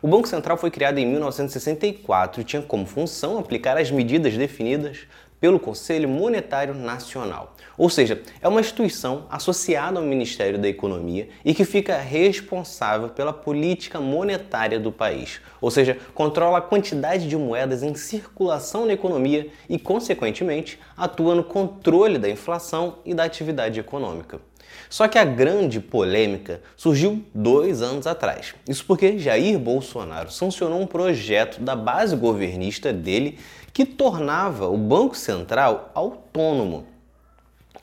O Banco Central foi criado em 1964 e tinha como função aplicar as medidas definidas pelo Conselho Monetário Nacional. Ou seja, é uma instituição associada ao Ministério da Economia e que fica responsável pela política monetária do país. Ou seja, controla a quantidade de moedas em circulação na economia e, consequentemente, atua no controle da inflação e da atividade econômica. Só que a grande polêmica surgiu dois anos atrás. Isso porque Jair Bolsonaro sancionou um projeto da base governista dele que tornava o Banco Central autônomo.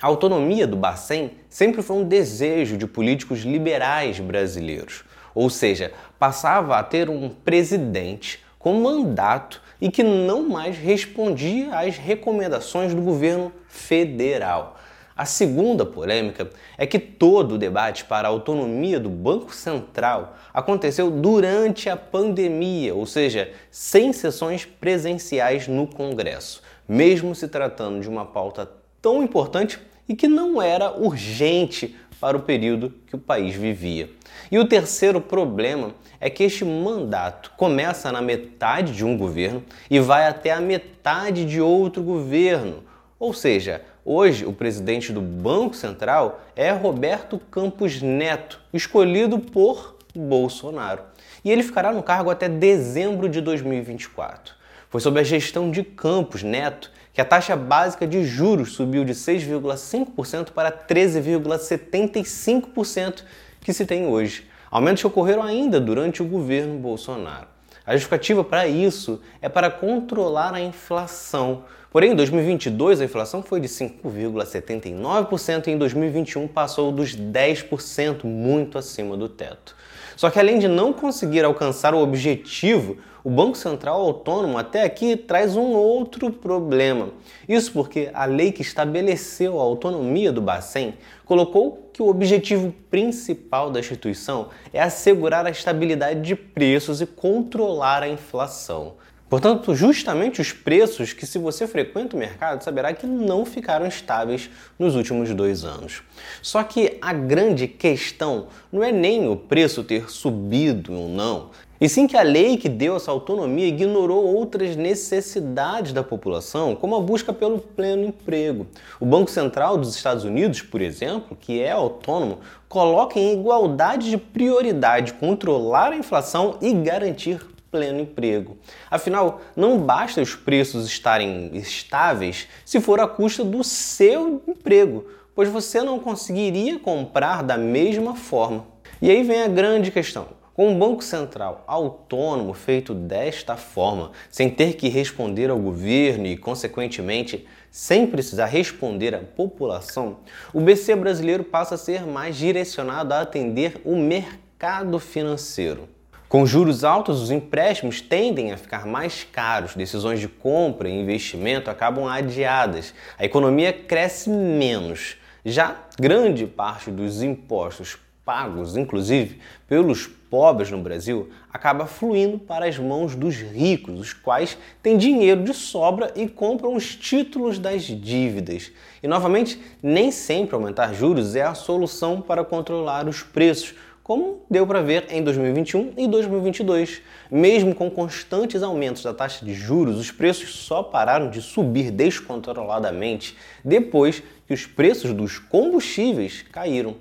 A autonomia do Bacen sempre foi um desejo de políticos liberais brasileiros, ou seja, passava a ter um presidente com mandato e que não mais respondia às recomendações do governo federal. A segunda polêmica é que todo o debate para a autonomia do Banco Central aconteceu durante a pandemia, ou seja, sem sessões presenciais no Congresso, mesmo se tratando de uma pauta tão importante e que não era urgente para o período que o país vivia. E o terceiro problema é que este mandato começa na metade de um governo e vai até a metade de outro governo, ou seja, Hoje, o presidente do Banco Central é Roberto Campos Neto, escolhido por Bolsonaro. E ele ficará no cargo até dezembro de 2024. Foi sob a gestão de Campos Neto que a taxa básica de juros subiu de 6,5% para 13,75% que se tem hoje. Aumentos que ocorreram ainda durante o governo Bolsonaro. A justificativa para isso é para controlar a inflação. Porém, em 2022 a inflação foi de 5,79% e em 2021 passou dos 10%, muito acima do teto. Só que além de não conseguir alcançar o objetivo, o Banco Central Autônomo até aqui traz um outro problema. Isso porque a lei que estabeleceu a autonomia do Bacen colocou que o objetivo principal da instituição é assegurar a estabilidade de preços e controlar a inflação. Portanto, justamente os preços que, se você frequenta o mercado, saberá que não ficaram estáveis nos últimos dois anos. Só que a grande questão não é nem o preço ter subido ou não, e sim que a lei que deu essa autonomia ignorou outras necessidades da população, como a busca pelo pleno emprego. O Banco Central dos Estados Unidos, por exemplo, que é autônomo, coloca em igualdade de prioridade controlar a inflação e garantir pleno emprego. Afinal, não basta os preços estarem estáveis se for à custa do seu emprego, pois você não conseguiria comprar da mesma forma. E aí vem a grande questão. Com um Banco Central autônomo feito desta forma, sem ter que responder ao governo e, consequentemente, sem precisar responder à população, o BC brasileiro passa a ser mais direcionado a atender o mercado financeiro. Com juros altos, os empréstimos tendem a ficar mais caros, decisões de compra e investimento acabam adiadas, a economia cresce menos. Já grande parte dos impostos pagos, inclusive, pelos pobres no Brasil, acaba fluindo para as mãos dos ricos, os quais têm dinheiro de sobra e compram os títulos das dívidas. E novamente, nem sempre aumentar juros é a solução para controlar os preços, como deu para ver em 2021 e 2022. Mesmo com constantes aumentos da taxa de juros, os preços só pararam de subir descontroladamente depois que os preços dos combustíveis caíram.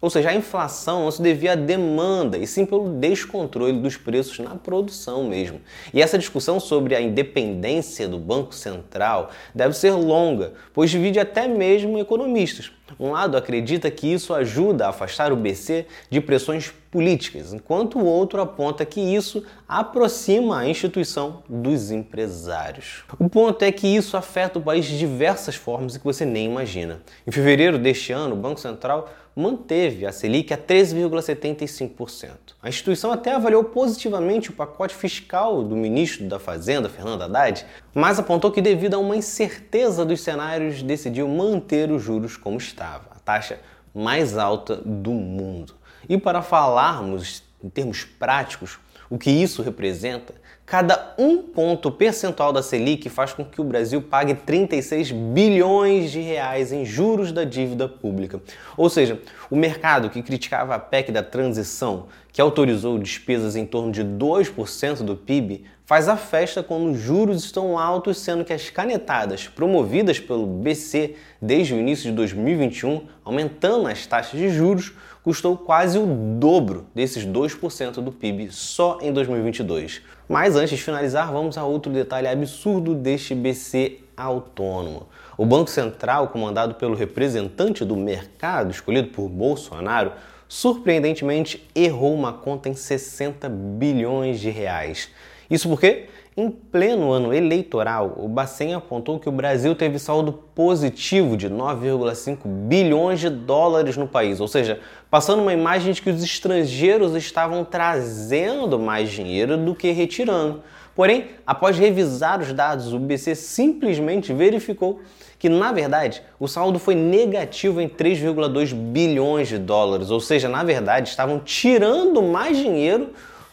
Ou seja, a inflação não se devia à demanda, e sim pelo descontrole dos preços na produção mesmo. E essa discussão sobre a independência do Banco Central deve ser longa, pois divide até mesmo economistas. Um lado acredita que isso ajuda a afastar o BC de pressões políticas, enquanto o outro aponta que isso aproxima a instituição dos empresários. O ponto é que isso afeta o país de diversas formas que você nem imagina. Em fevereiro deste ano, o Banco Central manteve a Selic a 13,75%. A instituição até avaliou positivamente o pacote fiscal do ministro da Fazenda, Fernando Haddad, mas apontou que, devido a uma incerteza dos cenários, decidiu manter os juros como estava, a taxa mais alta do mundo. E para falarmos em termos práticos, o que isso representa, cada um ponto percentual da Selic faz com que o Brasil pague 36 bilhões de reais em juros da dívida pública. Ou seja, o mercado que criticava a PEC da transição, que autorizou despesas em torno de 2% do PIB, faz a festa quando os juros estão altos, sendo que as canetadas promovidas pelo BC desde o início de 2021, aumentando as taxas de juros, custou quase o dobro desses 2% do PIB só em 2022. Mas antes de finalizar, vamos a outro detalhe absurdo deste BC autônomo. O Banco Central, comandado pelo representante do mercado escolhido por Bolsonaro, surpreendentemente errou uma conta em 60 bilhões de reais. Isso porque, em pleno ano eleitoral, o Bacen apontou que o Brasil teve saldo positivo de 9,5 bilhões de dólares no país, ou seja, passando uma imagem de que os estrangeiros estavam trazendo mais dinheiro do que retirando. Porém, após revisar os dados, o BC simplesmente verificou que, na verdade, o saldo foi negativo em 3,2 bilhões de dólares, ou seja, na verdade, estavam tirando mais dinheiro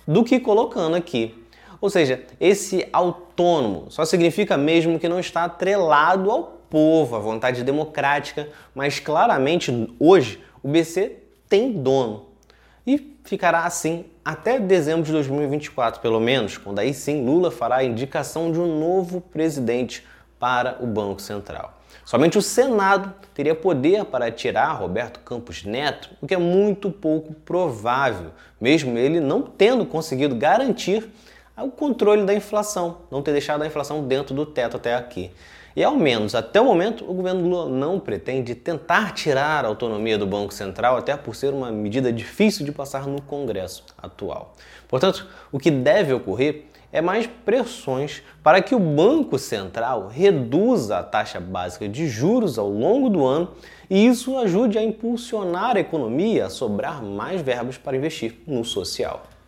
do que colocando aqui. Ou seja, esse autônomo só significa mesmo que não está atrelado ao povo, à vontade democrática, mas claramente hoje o BC tem dono e ficará assim até dezembro de 2024, pelo menos, quando aí sim Lula fará a indicação de um novo presidente para o Banco Central. Somente o Senado teria poder para tirar Roberto Campos Neto, o que é muito pouco provável, mesmo ele não tendo conseguido garantir o controle da inflação, não ter deixado a inflação dentro do teto até aqui. E ao menos até o momento, o governo Lula não pretende tentar tirar a autonomia do Banco Central, até por ser uma medida difícil de passar no Congresso atual. Portanto, o que deve ocorrer é mais pressões para que o Banco Central reduza a taxa básica de juros ao longo do ano e isso ajude a impulsionar a economia a sobrar mais verbas para investir no social.